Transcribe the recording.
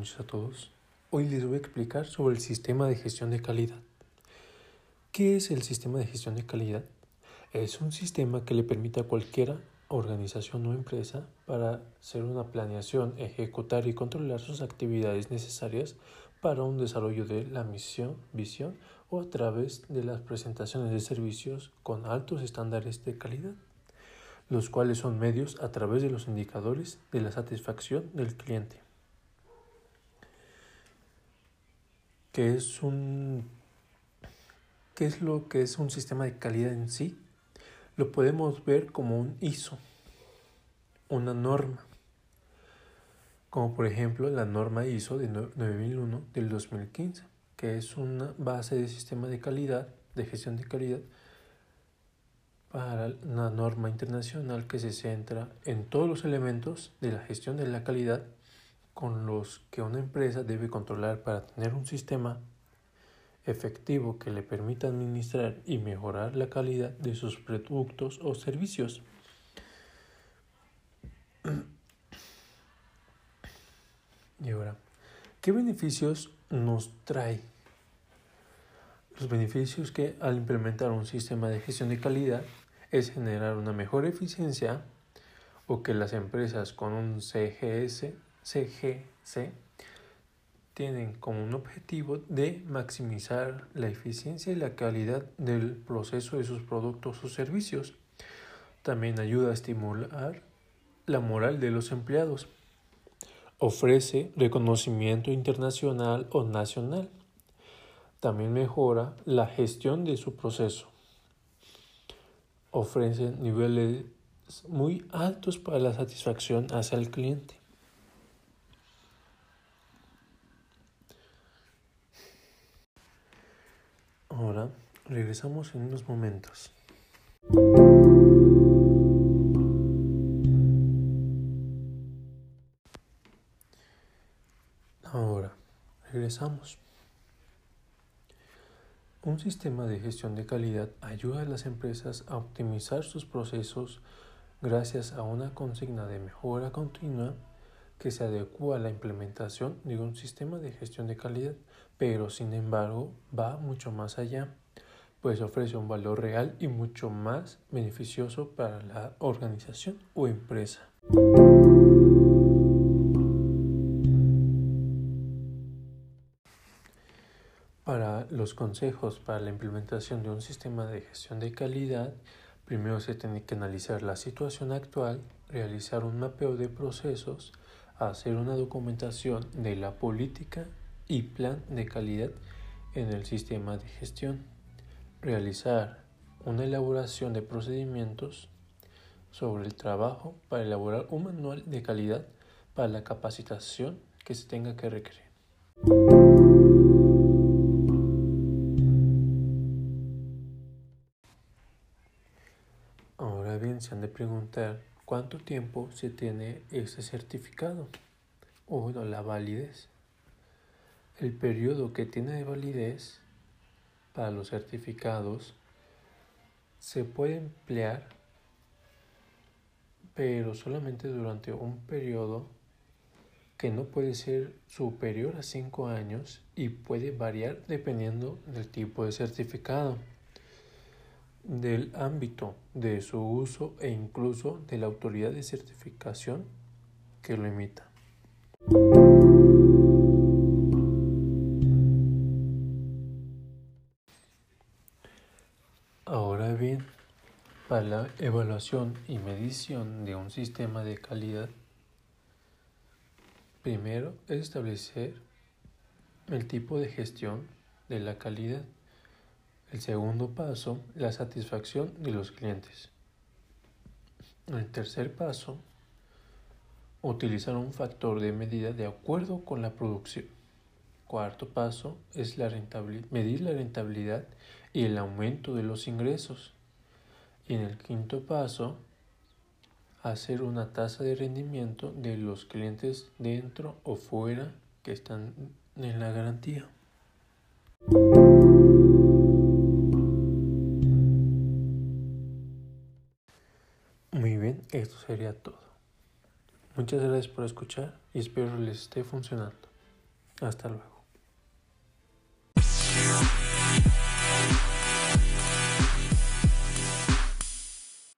Noches a todos. Hoy les voy a explicar sobre el sistema de gestión de calidad. ¿Qué es el sistema de gestión de calidad? Es un sistema que le permite a cualquier organización o empresa para hacer una planeación, ejecutar y controlar sus actividades necesarias para un desarrollo de la misión, visión o a través de las presentaciones de servicios con altos estándares de calidad, los cuales son medios a través de los indicadores de la satisfacción del cliente. ¿Qué es un qué es lo que es un sistema de calidad en sí? Lo podemos ver como un ISO, una norma, como por ejemplo la norma ISO de 9001 del 2015, que es una base de sistema de calidad, de gestión de calidad, para una norma internacional que se centra en todos los elementos de la gestión de la calidad con los que una empresa debe controlar para tener un sistema efectivo que le permita administrar y mejorar la calidad de sus productos o servicios. Y ahora, ¿qué beneficios nos trae? Los beneficios que al implementar un sistema de gestión de calidad es generar una mejor eficiencia o que las empresas con un CGS CGC tienen como un objetivo de maximizar la eficiencia y la calidad del proceso de sus productos o servicios. También ayuda a estimular la moral de los empleados. Ofrece reconocimiento internacional o nacional. También mejora la gestión de su proceso. Ofrece niveles muy altos para la satisfacción hacia el cliente. Ahora regresamos en unos momentos. Ahora, regresamos. Un sistema de gestión de calidad ayuda a las empresas a optimizar sus procesos gracias a una consigna de mejora continua que se adecua a la implementación de un sistema de gestión de calidad, pero sin embargo va mucho más allá, pues ofrece un valor real y mucho más beneficioso para la organización o empresa. Para los consejos para la implementación de un sistema de gestión de calidad, primero se tiene que analizar la situación actual, realizar un mapeo de procesos, hacer una documentación de la política y plan de calidad en el sistema de gestión, realizar una elaboración de procedimientos sobre el trabajo para elaborar un manual de calidad para la capacitación que se tenga que requerir. Ahora bien, se han de preguntar ¿Cuánto tiempo se tiene este certificado? O la validez. El periodo que tiene de validez para los certificados se puede emplear, pero solamente durante un periodo que no puede ser superior a 5 años y puede variar dependiendo del tipo de certificado del ámbito de su uso e incluso de la autoridad de certificación que lo emita. Ahora bien, para la evaluación y medición de un sistema de calidad, primero es establecer el tipo de gestión de la calidad. El segundo paso, la satisfacción de los clientes. El tercer paso, utilizar un factor de medida de acuerdo con la producción. Cuarto paso es la medir la rentabilidad y el aumento de los ingresos. Y en el quinto paso, hacer una tasa de rendimiento de los clientes dentro o fuera que están en la garantía. Esto sería todo. Muchas gracias por escuchar y espero les esté funcionando. Hasta luego.